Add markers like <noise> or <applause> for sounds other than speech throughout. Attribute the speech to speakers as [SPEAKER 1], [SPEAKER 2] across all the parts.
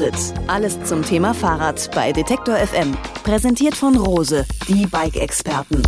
[SPEAKER 1] Antritt. Alles zum Thema Fahrrad bei Detektor FM. Präsentiert von Rose, die Bike-Experten.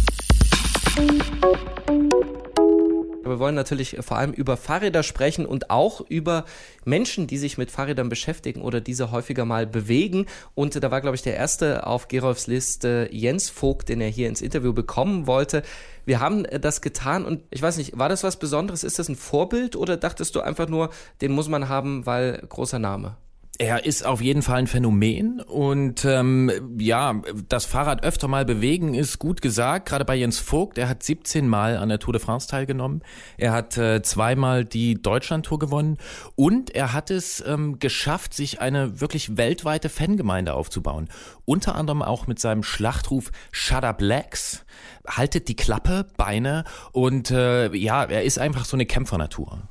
[SPEAKER 2] Wir wollen natürlich vor allem über Fahrräder sprechen und auch über Menschen, die sich mit Fahrrädern beschäftigen oder diese häufiger mal bewegen. Und da war, glaube ich, der erste auf Gerolfs Liste Jens Vogt, den er hier ins Interview bekommen wollte. Wir haben das getan und ich weiß nicht, war das was Besonderes? Ist das ein Vorbild oder dachtest du einfach nur, den muss man haben, weil großer Name?
[SPEAKER 3] Er ist auf jeden Fall ein Phänomen und ähm, ja, das Fahrrad öfter mal bewegen ist gut gesagt. Gerade bei Jens Vogt, er hat 17 Mal an der Tour de France teilgenommen. Er hat äh, zweimal die Deutschlandtour gewonnen und er hat es ähm, geschafft, sich eine wirklich weltweite Fangemeinde aufzubauen. Unter anderem auch mit seinem Schlachtruf Shut Up Legs. Haltet die Klappe, Beine und äh, ja, er ist einfach so eine Kämpfernatur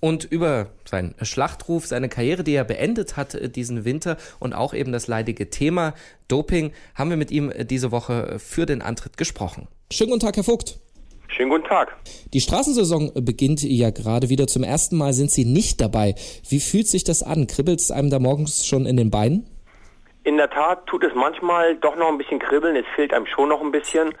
[SPEAKER 2] und über seinen Schlachtruf, seine Karriere, die er beendet hat äh, diesen Winter und auch eben das leidige Thema Doping, haben wir mit ihm äh, diese Woche für den Antritt gesprochen.
[SPEAKER 4] Schönen guten Tag, Herr Vogt.
[SPEAKER 5] Schönen guten Tag.
[SPEAKER 4] Die Straßensaison beginnt ja gerade wieder. Zum ersten Mal sind Sie nicht dabei. Wie fühlt sich das an? Kribbelt es einem da morgens schon in den Beinen?
[SPEAKER 5] In der Tat tut es manchmal doch noch ein bisschen kribbeln. Es fehlt einem schon noch ein bisschen.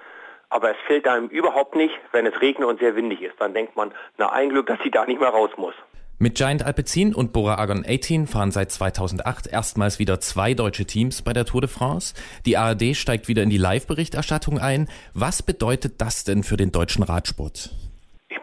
[SPEAKER 5] Aber es fällt einem überhaupt nicht, wenn es regnet und sehr windig ist. Dann denkt man, na ein Glück, dass sie da nicht mehr raus muss.
[SPEAKER 3] Mit Giant Alpecin und Bora Argon 18 fahren seit 2008 erstmals wieder zwei deutsche Teams bei der Tour de France. Die ARD steigt wieder in die Live-Berichterstattung ein. Was bedeutet das denn für den deutschen Radsport?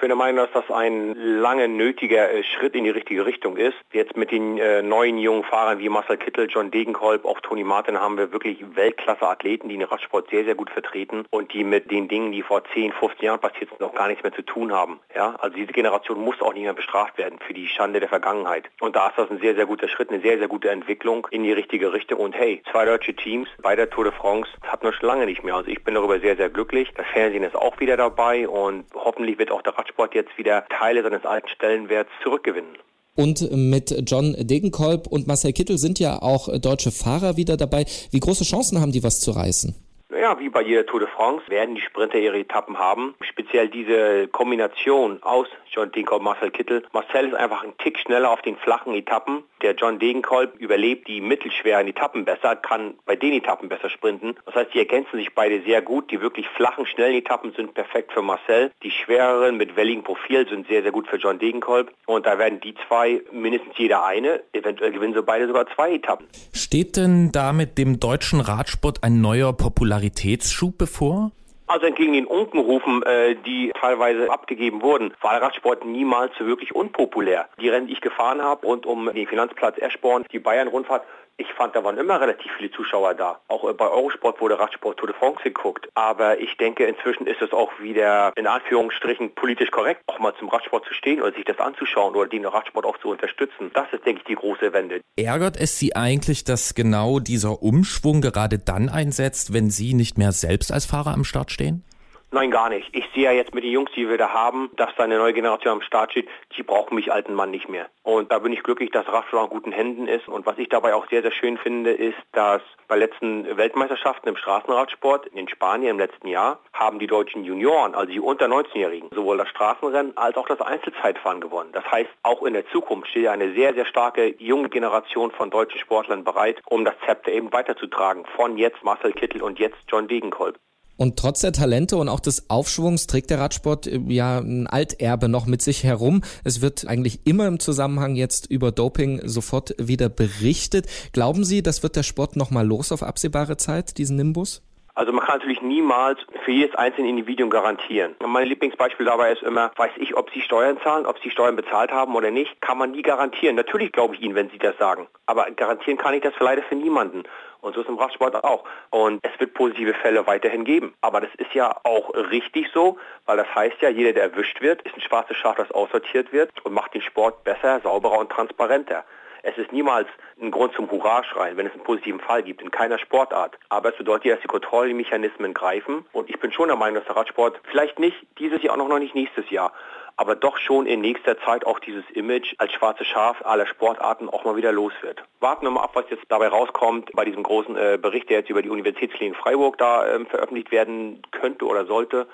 [SPEAKER 5] Bin der Meinung, dass das ein lange nötiger äh, Schritt in die richtige Richtung ist. Jetzt mit den äh, neuen jungen Fahrern wie Marcel Kittel, John Degenkolb, auch Toni Martin haben wir wirklich Weltklasse-Athleten, die den Radsport sehr, sehr gut vertreten und die mit den Dingen, die vor 10, 15 Jahren passiert sind, noch gar nichts mehr zu tun haben. Ja? Also diese Generation muss auch nicht mehr bestraft werden für die Schande der Vergangenheit. Und da ist das ein sehr, sehr guter Schritt, eine sehr, sehr gute Entwicklung in die richtige Richtung. Und hey, zwei deutsche Teams bei der Tour de France hat man schon lange nicht mehr. Also ich bin darüber sehr, sehr glücklich. Das Fernsehen ist auch wieder dabei und hoffentlich wird auch der Radsport jetzt wieder Teile seines alten Stellenwerts zurückgewinnen.
[SPEAKER 4] Und mit John Degenkolb und Marcel Kittel sind ja auch deutsche Fahrer wieder dabei. Wie große Chancen haben die, was zu reißen?
[SPEAKER 5] Ja, wie bei jeder Tour de France werden die Sprinter ihre Etappen haben. Speziell diese Kombination aus John Degenkolb Marcel Kittel. Marcel ist einfach ein Tick schneller auf den flachen Etappen. Der John Degenkolb überlebt die mittelschweren Etappen besser, kann bei den Etappen besser sprinten. Das heißt, die ergänzen sich beide sehr gut. Die wirklich flachen, schnellen Etappen sind perfekt für Marcel. Die schwereren mit welligem Profil sind sehr, sehr gut für John Degenkolb. Und da werden die zwei mindestens jeder eine. Eventuell gewinnen sie beide sogar zwei Etappen.
[SPEAKER 3] Steht denn damit dem deutschen Radsport ein neuer Popularitätsschub bevor?
[SPEAKER 5] Also entgegen den Unkenrufen, äh, die teilweise abgegeben wurden, war Radsport niemals wirklich unpopulär. Die Rennen, die ich gefahren habe, rund um den Finanzplatz Eschborn, die Bayern-Rundfahrt, ich fand, da waren immer relativ viele Zuschauer da. Auch bei Eurosport wurde Radsport Tour de France geguckt. Aber ich denke, inzwischen ist es auch wieder in Anführungsstrichen politisch korrekt, auch mal zum Radsport zu stehen oder sich das anzuschauen oder den Radsport auch zu unterstützen. Das ist, denke ich, die große Wende.
[SPEAKER 3] Ärgert es Sie eigentlich, dass genau dieser Umschwung gerade dann einsetzt, wenn Sie nicht mehr selbst als Fahrer am Start stehen?
[SPEAKER 5] Nein, gar nicht. Ich sehe ja jetzt mit den Jungs, die wir da haben, dass da eine neue Generation am Start steht, die brauchen mich alten Mann nicht mehr. Und da bin ich glücklich, dass Radsport in guten Händen ist. Und was ich dabei auch sehr, sehr schön finde, ist, dass bei letzten Weltmeisterschaften im Straßenradsport in Spanien im letzten Jahr haben die deutschen Junioren, also die unter 19-Jährigen, sowohl das Straßenrennen als auch das Einzelzeitfahren gewonnen. Das heißt, auch in der Zukunft steht eine sehr, sehr starke junge Generation von deutschen Sportlern bereit, um das Zepter eben weiterzutragen. Von jetzt Marcel Kittel und jetzt John Degenkolb.
[SPEAKER 4] Und trotz der Talente und auch des Aufschwungs trägt der Radsport äh, ja ein Alterbe noch mit sich herum. Es wird eigentlich immer im Zusammenhang jetzt über Doping sofort wieder berichtet. Glauben Sie, das wird der Sport nochmal los auf absehbare Zeit, diesen Nimbus?
[SPEAKER 5] Also man kann natürlich niemals für jedes einzelne Individuum garantieren. Mein Lieblingsbeispiel dabei ist immer, weiß ich, ob Sie Steuern zahlen, ob Sie Steuern bezahlt haben oder nicht, kann man nie garantieren. Natürlich glaube ich Ihnen, wenn Sie das sagen. Aber garantieren kann ich das leider für niemanden. Und so ist im Radsport auch. Und es wird positive Fälle weiterhin geben. Aber das ist ja auch richtig so, weil das heißt ja, jeder, der erwischt wird, ist ein schwarzes Schaf, das aussortiert wird und macht den Sport besser, sauberer und transparenter. Es ist niemals ein Grund zum Hurra-Schreien, wenn es einen positiven Fall gibt, in keiner Sportart. Aber es bedeutet dass die Kontrollmechanismen greifen. Und ich bin schon der Meinung, dass der Radsport vielleicht nicht dieses Jahr und noch nicht nächstes Jahr, aber doch schon in nächster Zeit auch dieses Image als schwarze Schaf aller Sportarten auch mal wieder los wird. Warten wir mal ab, was jetzt dabei rauskommt bei diesem großen äh, Bericht, der jetzt über die Universitätsklinik Freiburg da äh, veröffentlicht werden könnte oder sollte.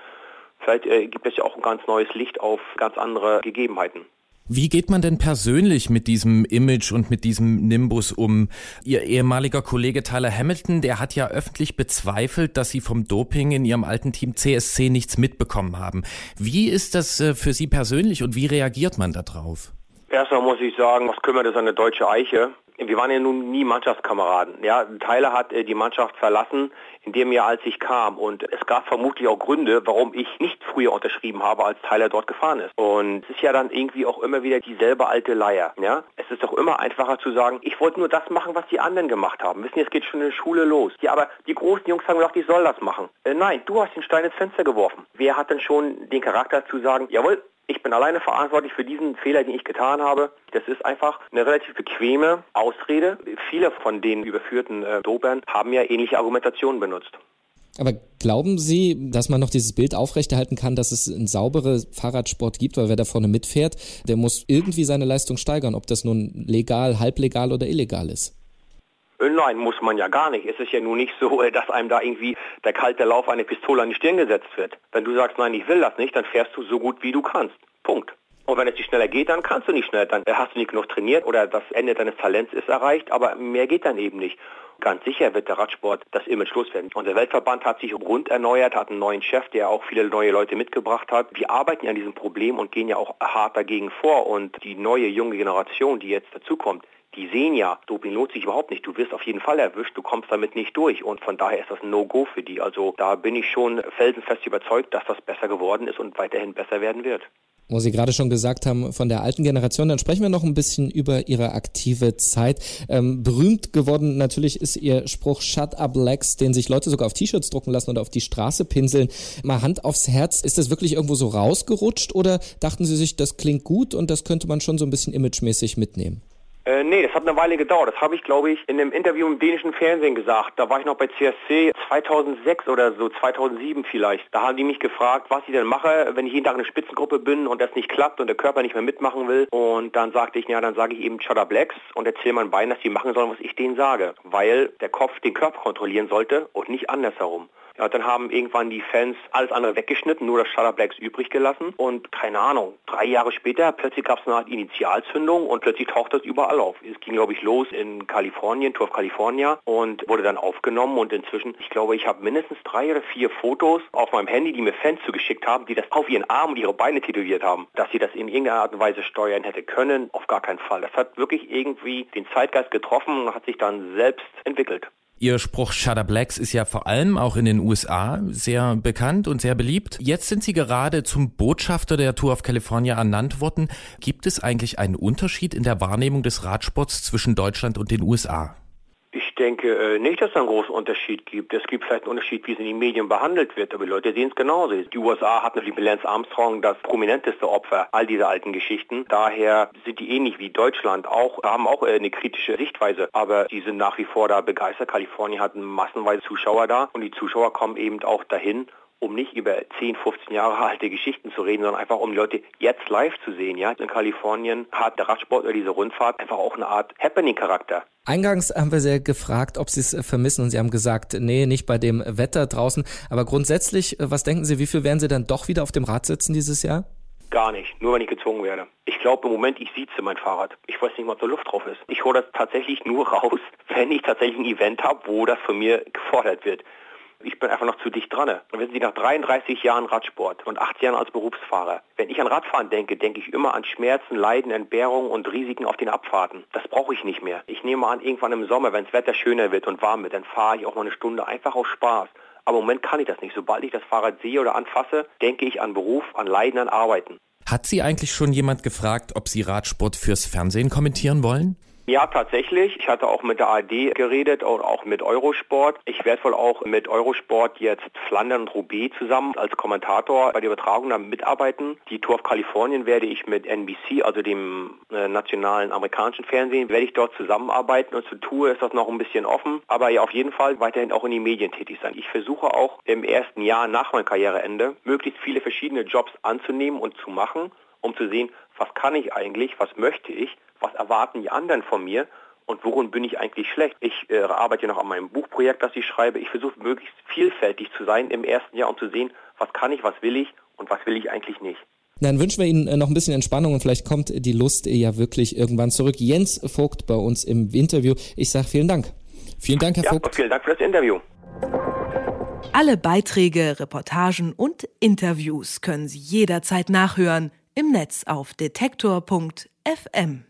[SPEAKER 5] Vielleicht äh, gibt es ja auch ein ganz neues Licht auf ganz andere Gegebenheiten.
[SPEAKER 3] Wie geht man denn persönlich mit diesem Image und mit diesem Nimbus um? Ihr ehemaliger Kollege Tyler Hamilton, der hat ja öffentlich bezweifelt, dass Sie vom Doping in Ihrem alten Team CSC nichts mitbekommen haben. Wie ist das äh, für Sie persönlich und wie reagiert man darauf?
[SPEAKER 5] Erstmal muss ich sagen, was kümmert es eine deutsche Eiche? Wir waren ja nun nie Mannschaftskameraden. Ja, Tyler hat äh, die Mannschaft verlassen in dem Jahr, als ich kam. Und es gab vermutlich auch Gründe, warum ich nicht früher unterschrieben habe, als Tyler dort gefahren ist. Und es ist ja dann irgendwie auch immer wieder dieselbe alte Leier. Ja? Es ist doch immer einfacher zu sagen, ich wollte nur das machen, was die anderen gemacht haben. Wissen Sie, es geht schon in der Schule los. Ja, aber die großen Jungs sagen doch, ich soll das machen. Äh, nein, du hast den Stein ins Fenster geworfen. Wer hat denn schon den Charakter zu sagen, jawohl, ich bin alleine verantwortlich für diesen Fehler, den ich getan habe. Das ist einfach eine relativ bequeme Ausrede. Viele von den überführten äh, Dopern haben ja ähnliche Argumentationen benutzt.
[SPEAKER 4] Aber glauben Sie, dass man noch dieses Bild aufrechterhalten kann, dass es einen sauberen Fahrradsport gibt, weil wer da vorne mitfährt, der muss irgendwie seine Leistung steigern, ob das nun legal, halblegal oder illegal ist?
[SPEAKER 5] Äh, nein, muss man ja gar nicht. Es ist ja nun nicht so, äh, dass einem da irgendwie der kalte Lauf eine Pistole an die Stirn gesetzt wird. Wenn du sagst, nein, ich will das nicht, dann fährst du so gut wie du kannst. Punkt. Und wenn es nicht schneller geht, dann kannst du nicht schneller. Dann hast du nicht genug trainiert oder das Ende deines Talents ist erreicht, aber mehr geht dann eben nicht. Ganz sicher wird der Radsport das Image loswerden. Unser Weltverband hat sich rund erneuert, hat einen neuen Chef, der auch viele neue Leute mitgebracht hat. Wir arbeiten an diesem Problem und gehen ja auch hart dagegen vor. Und die neue junge Generation, die jetzt dazukommt, die sehen ja, Doping lohnt sich überhaupt nicht. Du wirst auf jeden Fall erwischt, du kommst damit nicht durch. Und von daher ist das ein No-Go für die. Also da bin ich schon felsenfest überzeugt, dass das besser geworden ist und weiterhin besser werden wird
[SPEAKER 4] wo Sie gerade schon gesagt haben, von der alten Generation. Dann sprechen wir noch ein bisschen über Ihre aktive Zeit. Ähm, berühmt geworden natürlich ist Ihr Spruch Shut up Lex, den sich Leute sogar auf T-Shirts drucken lassen oder auf die Straße pinseln. Mal Hand aufs Herz, ist das wirklich irgendwo so rausgerutscht oder dachten Sie sich, das klingt gut und das könnte man schon so ein bisschen imagemäßig mitnehmen?
[SPEAKER 5] Äh, nee, das hat eine Weile gedauert. Das habe ich, glaube ich, in einem Interview im dänischen Fernsehen gesagt. Da war ich noch bei CSC 2006 oder so, 2007 vielleicht. Da haben die mich gefragt, was ich denn mache, wenn ich jeden Tag eine Spitzengruppe bin und das nicht klappt und der Körper nicht mehr mitmachen will. Und dann sagte ich, ja, dann sage ich eben Cheddar Blacks und erzähle meinen Beinen, dass die machen sollen, was ich denen sage. Weil der Kopf den Körper kontrollieren sollte und nicht andersherum. Ja, dann haben irgendwann die Fans alles andere weggeschnitten, nur das Shutter Blacks übrig gelassen. Und keine Ahnung, drei Jahre später, plötzlich gab es eine Art Initialzündung und plötzlich taucht das überall auf. Es ging, glaube ich, los in Kalifornien, Tour of California und wurde dann aufgenommen. Und inzwischen, ich glaube, ich habe mindestens drei oder vier Fotos auf meinem Handy, die mir Fans zugeschickt haben, die das auf ihren Arm und ihre Beine tätowiert haben. Dass sie das in irgendeiner Art und Weise steuern hätte können, auf gar keinen Fall. Das hat wirklich irgendwie den Zeitgeist getroffen und hat sich dann selbst entwickelt.
[SPEAKER 3] Ihr Spruch Shutter Blacks ist ja vor allem auch in den USA sehr bekannt und sehr beliebt. Jetzt sind Sie gerade zum Botschafter der Tour of California ernannt worden. Gibt es eigentlich einen Unterschied in der Wahrnehmung des Radsports zwischen Deutschland und den USA?
[SPEAKER 5] Denke äh, nicht, dass es einen großen Unterschied gibt. Es gibt vielleicht einen Unterschied, wie es in den Medien behandelt wird, aber die Leute sehen es genauso. Die USA hat natürlich mit Lance Armstrong das prominenteste Opfer all dieser alten Geschichten. Daher sind die ähnlich wie Deutschland auch, haben auch äh, eine kritische Sichtweise, aber die sind nach wie vor da begeistert. Kalifornien hat massenweise Zuschauer da und die Zuschauer kommen eben auch dahin, um nicht über 10, 15 Jahre alte Geschichten zu reden, sondern einfach um die Leute jetzt live zu sehen. Ja? In Kalifornien hat der Radsport oder diese Rundfahrt einfach auch eine Art Happening-Charakter.
[SPEAKER 4] Eingangs haben wir Sie gefragt, ob Sie es vermissen und Sie haben gesagt, nee, nicht bei dem Wetter draußen. Aber grundsätzlich, äh, was denken Sie, wie viel werden Sie dann doch wieder auf dem Rad sitzen dieses Jahr?
[SPEAKER 5] Gar nicht, nur wenn ich gezwungen werde. Ich glaube im Moment, ich sieze mein Fahrrad. Ich weiß nicht mal, ob da Luft drauf ist. Ich hole das tatsächlich nur <laughs> raus, wenn ich tatsächlich ein Event habe, wo das von mir gefordert wird. Ich bin einfach noch zu dicht dran. Und wenn Sie nach 33 Jahren Radsport und 8 Jahren als Berufsfahrer, wenn ich an Radfahren denke, denke ich immer an Schmerzen, Leiden, Entbehrungen und Risiken auf den Abfahrten. Das brauche ich nicht mehr. Ich nehme an, irgendwann im Sommer, wenn das Wetter schöner wird und warm wird, dann fahre ich auch mal eine Stunde einfach aus Spaß Aber im Moment kann ich das nicht. Sobald ich das Fahrrad sehe oder anfasse, denke ich an Beruf, an Leiden, an Arbeiten.
[SPEAKER 3] Hat Sie eigentlich schon jemand gefragt, ob Sie Radsport fürs Fernsehen kommentieren wollen?
[SPEAKER 5] Ja, tatsächlich. Ich hatte auch mit der ARD geredet und auch mit Eurosport. Ich werde wohl auch mit Eurosport jetzt Flandern und Roubaix zusammen als Kommentator bei der Übertragung dann mitarbeiten. Die Tour of Kalifornien werde ich mit NBC, also dem äh, nationalen amerikanischen Fernsehen, werde ich dort zusammenarbeiten und zur Tour ist das noch ein bisschen offen. Aber ja, auf jeden Fall weiterhin auch in den Medien tätig sein. Ich versuche auch im ersten Jahr nach meinem Karriereende möglichst viele verschiedene Jobs anzunehmen und zu machen, um zu sehen, was kann ich eigentlich, was möchte ich was erwarten die anderen von mir und worin bin ich eigentlich schlecht. Ich äh, arbeite noch an meinem Buchprojekt, das ich schreibe. Ich versuche möglichst vielfältig zu sein im ersten Jahr, um zu sehen, was kann ich, was will ich und was will ich eigentlich nicht.
[SPEAKER 4] Dann wünschen wir Ihnen äh, noch ein bisschen Entspannung und vielleicht kommt die Lust ja wirklich irgendwann zurück. Jens Vogt bei uns im Interview. Ich sage vielen Dank.
[SPEAKER 3] Vielen Dank, Herr
[SPEAKER 5] ja,
[SPEAKER 3] Vogt.
[SPEAKER 5] Vielen Dank für das Interview.
[SPEAKER 6] Alle Beiträge, Reportagen und Interviews können Sie jederzeit nachhören im Netz auf detektor.fm.